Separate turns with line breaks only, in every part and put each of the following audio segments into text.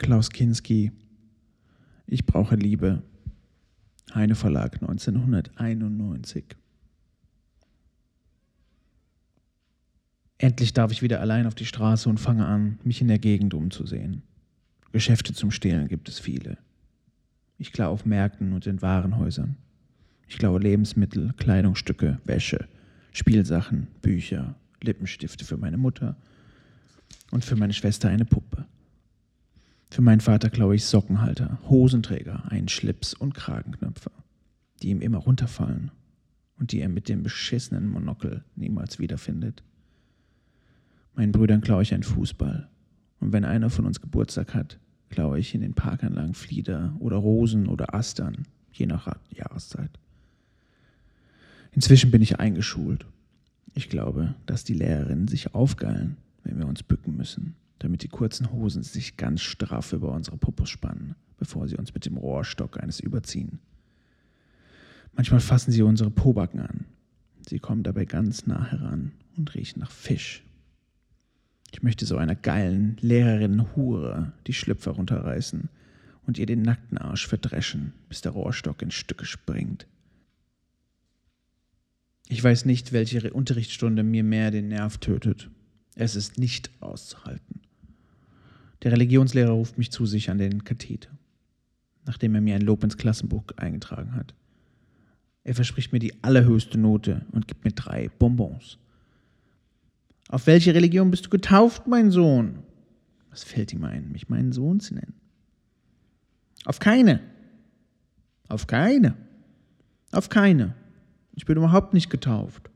Klaus Kinski. Ich brauche Liebe. Heine Verlag 1991. Endlich darf ich wieder allein auf die Straße und fange an, mich in der Gegend umzusehen. Geschäfte zum Stehlen gibt es viele. Ich klaue auf Märkten und in Warenhäusern. Ich klaue Lebensmittel, Kleidungsstücke, Wäsche, Spielsachen, Bücher, Lippenstifte für meine Mutter und für meine Schwester eine Puppe. Für meinen Vater klaue ich Sockenhalter, Hosenträger, einen Schlips und Kragenknöpfe, die ihm immer runterfallen und die er mit dem beschissenen Monokel niemals wiederfindet. Meinen Brüdern klaue ich einen Fußball. Und wenn einer von uns Geburtstag hat, klaue ich in den Parkanlagen Flieder oder Rosen oder Astern, je nach Jahreszeit. Inzwischen bin ich eingeschult. Ich glaube, dass die Lehrerinnen sich aufgeilen, wenn wir uns bücken müssen damit die kurzen Hosen sich ganz straff über unsere Popos spannen, bevor sie uns mit dem Rohrstock eines überziehen. Manchmal fassen sie unsere Pobacken an. Sie kommen dabei ganz nah heran und riechen nach Fisch. Ich möchte so einer geilen Lehrerin Hure die Schlüpfer runterreißen und ihr den nackten Arsch verdreschen, bis der Rohrstock in Stücke springt. Ich weiß nicht, welche Unterrichtsstunde mir mehr den Nerv tötet. Es ist nicht auszuhalten. Der Religionslehrer ruft mich zu sich an den Katheter, nachdem er mir ein Lob ins Klassenbuch eingetragen hat. Er verspricht mir die allerhöchste Note und gibt mir drei Bonbons. Auf welche Religion bist du getauft, mein Sohn? Was fällt ihm ein, mich meinen Sohn zu nennen? Auf keine. Auf keine. Auf keine. Ich bin überhaupt nicht getauft.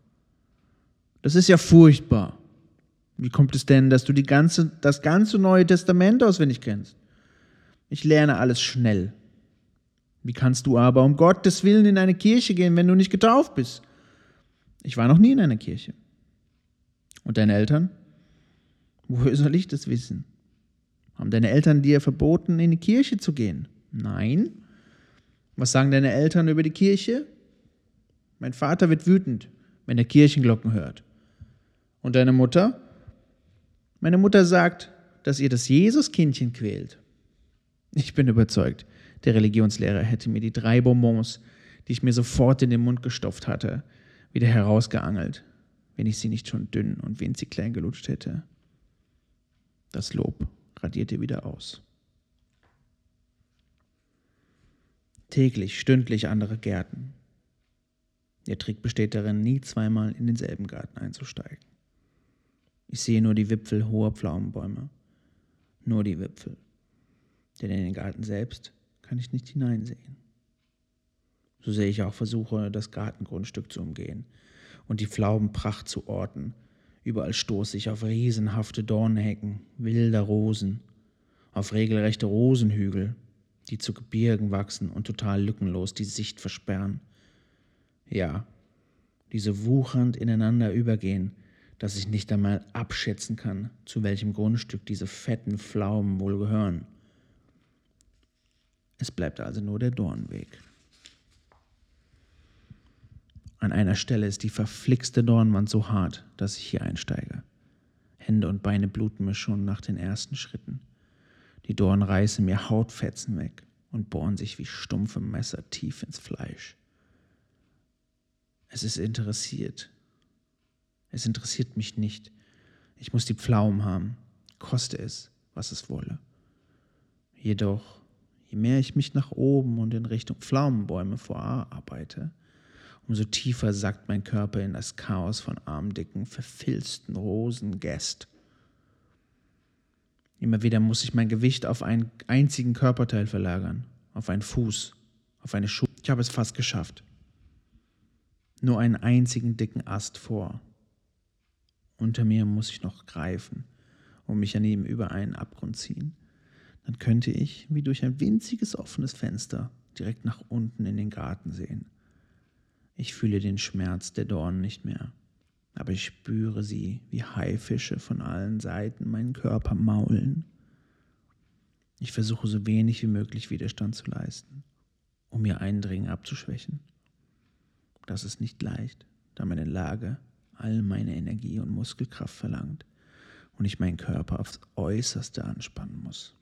Das ist ja furchtbar. Wie kommt es denn, dass du die ganze, das ganze Neue Testament auswendig kennst? Ich lerne alles schnell. Wie kannst du aber um Gottes Willen in eine Kirche gehen, wenn du nicht getauft bist? Ich war noch nie in einer Kirche. Und deine Eltern? Woher soll ich das wissen? Haben deine Eltern dir verboten, in die Kirche zu gehen? Nein. Was sagen deine Eltern über die Kirche? Mein Vater wird wütend, wenn er Kirchenglocken hört. Und deine Mutter? Meine Mutter sagt, dass ihr das Jesuskindchen quält. Ich bin überzeugt, der Religionslehrer hätte mir die drei Bonbons, die ich mir sofort in den Mund gestopft hatte, wieder herausgeangelt, wenn ich sie nicht schon dünn und winzig klein gelutscht hätte. Das Lob radierte wieder aus. Täglich, stündlich andere Gärten. Der Trick besteht darin, nie zweimal in denselben Garten einzusteigen. Ich sehe nur die Wipfel hoher Pflaumenbäume. Nur die Wipfel. Denn in den Garten selbst kann ich nicht hineinsehen. So sehe ich auch Versuche, das Gartengrundstück zu umgehen und die Pflaumenpracht zu orten. Überall stoße ich auf riesenhafte Dornhecken, wilder Rosen, auf regelrechte Rosenhügel, die zu Gebirgen wachsen und total lückenlos die Sicht versperren. Ja, diese wuchernd ineinander übergehen, dass ich nicht einmal abschätzen kann, zu welchem Grundstück diese fetten Pflaumen wohl gehören. Es bleibt also nur der Dornweg. An einer Stelle ist die verflixte Dornwand so hart, dass ich hier einsteige. Hände und Beine bluten mir schon nach den ersten Schritten. Die Dornen reißen mir Hautfetzen weg und bohren sich wie stumpfe Messer tief ins Fleisch. Es ist interessiert, es interessiert mich nicht. Ich muss die Pflaumen haben, koste es, was es wolle. Jedoch, je mehr ich mich nach oben und in Richtung Pflaumenbäume vorarbeite, umso tiefer sackt mein Körper in das Chaos von armdicken, verfilzten Rosengäst. Immer wieder muss ich mein Gewicht auf einen einzigen Körperteil verlagern, auf einen Fuß, auf eine Schuhe. Ich habe es fast geschafft. Nur einen einzigen dicken Ast vor, unter mir muss ich noch greifen und mich an ihm über einen Abgrund ziehen. Dann könnte ich, wie durch ein winziges offenes Fenster, direkt nach unten in den Garten sehen. Ich fühle den Schmerz der Dornen nicht mehr, aber ich spüre sie wie Haifische von allen Seiten meinen Körper maulen. Ich versuche so wenig wie möglich Widerstand zu leisten, um ihr Eindringen abzuschwächen. Das ist nicht leicht, da meine Lage all meine Energie und Muskelkraft verlangt und ich meinen Körper aufs äußerste anspannen muss.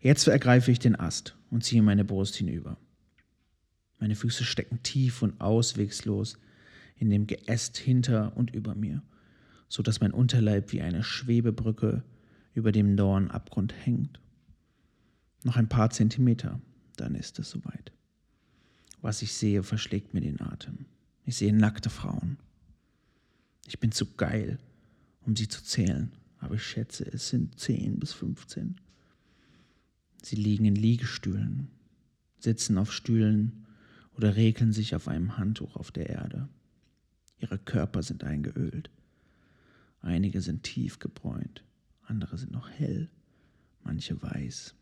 Jetzt ergreife ich den Ast und ziehe meine Brust hinüber. Meine Füße stecken tief und auswegslos in dem Geäst hinter und über mir, so dass mein Unterleib wie eine Schwebebrücke über dem Dornabgrund hängt. Noch ein paar Zentimeter, dann ist es soweit. Was ich sehe, verschlägt mir den Atem. Ich sehe nackte Frauen. Ich bin zu geil, um sie zu zählen, aber ich schätze, es sind zehn bis fünfzehn. Sie liegen in Liegestühlen, sitzen auf Stühlen oder regeln sich auf einem Handtuch auf der Erde. Ihre Körper sind eingeölt. Einige sind tief gebräunt, andere sind noch hell, manche weiß.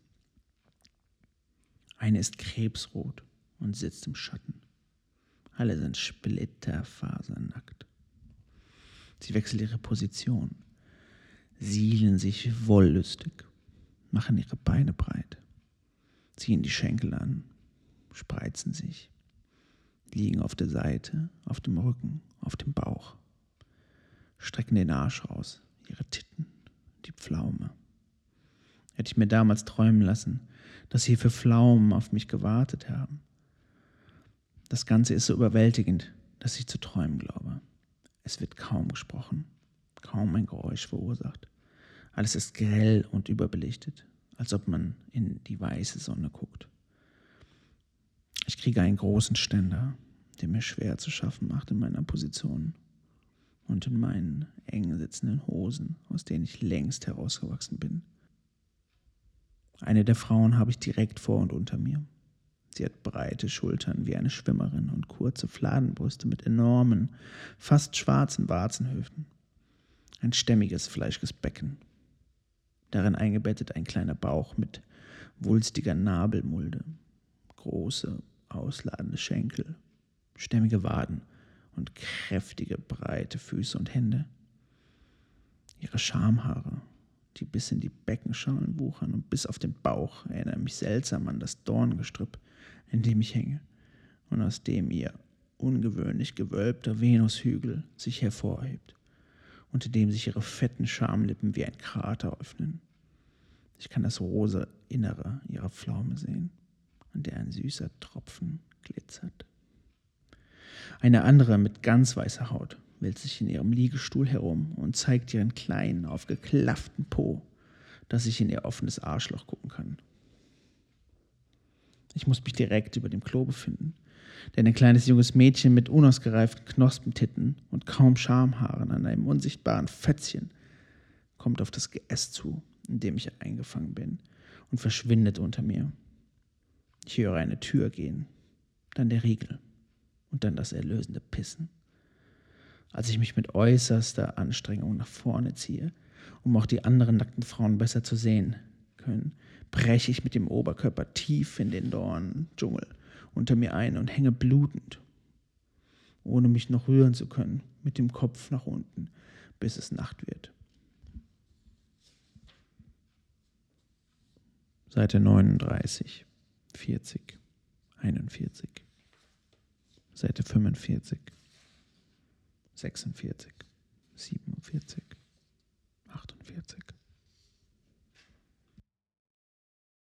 Eine ist krebsrot und sitzt im Schatten. Alle sind splitterfasernackt. Sie wechseln ihre Position, sielen sich wollüstig, machen ihre Beine breit, ziehen die Schenkel an, spreizen sich, liegen auf der Seite, auf dem Rücken, auf dem Bauch, strecken den Arsch raus, ihre Titten, die Pflaume. Hätte ich mir damals träumen lassen, dass hier für Pflaumen auf mich gewartet haben. Das Ganze ist so überwältigend, dass ich zu träumen glaube. Es wird kaum gesprochen, kaum ein Geräusch verursacht. Alles ist grell und überbelichtet, als ob man in die weiße Sonne guckt. Ich kriege einen großen Ständer, der mir schwer zu schaffen macht in meiner Position und in meinen eng sitzenden Hosen, aus denen ich längst herausgewachsen bin. Eine der Frauen habe ich direkt vor und unter mir. Sie hat breite Schultern wie eine Schwimmerin und kurze Fladenbrüste mit enormen, fast schwarzen Warzenhöfen. Ein stämmiges, fleischiges Becken. Darin eingebettet ein kleiner Bauch mit wulstiger Nabelmulde, große, ausladende Schenkel, stämmige Waden und kräftige, breite Füße und Hände. Ihre Schamhaare die bis in die Beckenschalen wuchern und bis auf den Bauch erinnern mich seltsam an das Dorngestrüpp, in dem ich hänge und aus dem ihr ungewöhnlich gewölbter Venushügel sich hervorhebt, unter dem sich ihre fetten Schamlippen wie ein Krater öffnen. Ich kann das rosa Innere ihrer Pflaume sehen, an der ein süßer Tropfen glitzert. Eine andere mit ganz weißer Haut wälzt sich in ihrem Liegestuhl herum und zeigt ihren kleinen, aufgeklafften Po, dass ich in ihr offenes Arschloch gucken kann. Ich muss mich direkt über dem Klo befinden, denn ein kleines junges Mädchen mit unausgereiften Knospentitten und kaum Schamhaaren an einem unsichtbaren Fätzchen kommt auf das Geäst zu, in dem ich eingefangen bin, und verschwindet unter mir. Ich höre eine Tür gehen, dann der Riegel und dann das erlösende Pissen als ich mich mit äußerster Anstrengung nach vorne ziehe, um auch die anderen nackten Frauen besser zu sehen können, breche ich mit dem Oberkörper tief in den Dorndschungel unter mir ein und hänge blutend, ohne mich noch rühren zu können, mit dem Kopf nach unten, bis es Nacht wird. Seite 39, 40, 41, Seite 45. 46, 47, 48.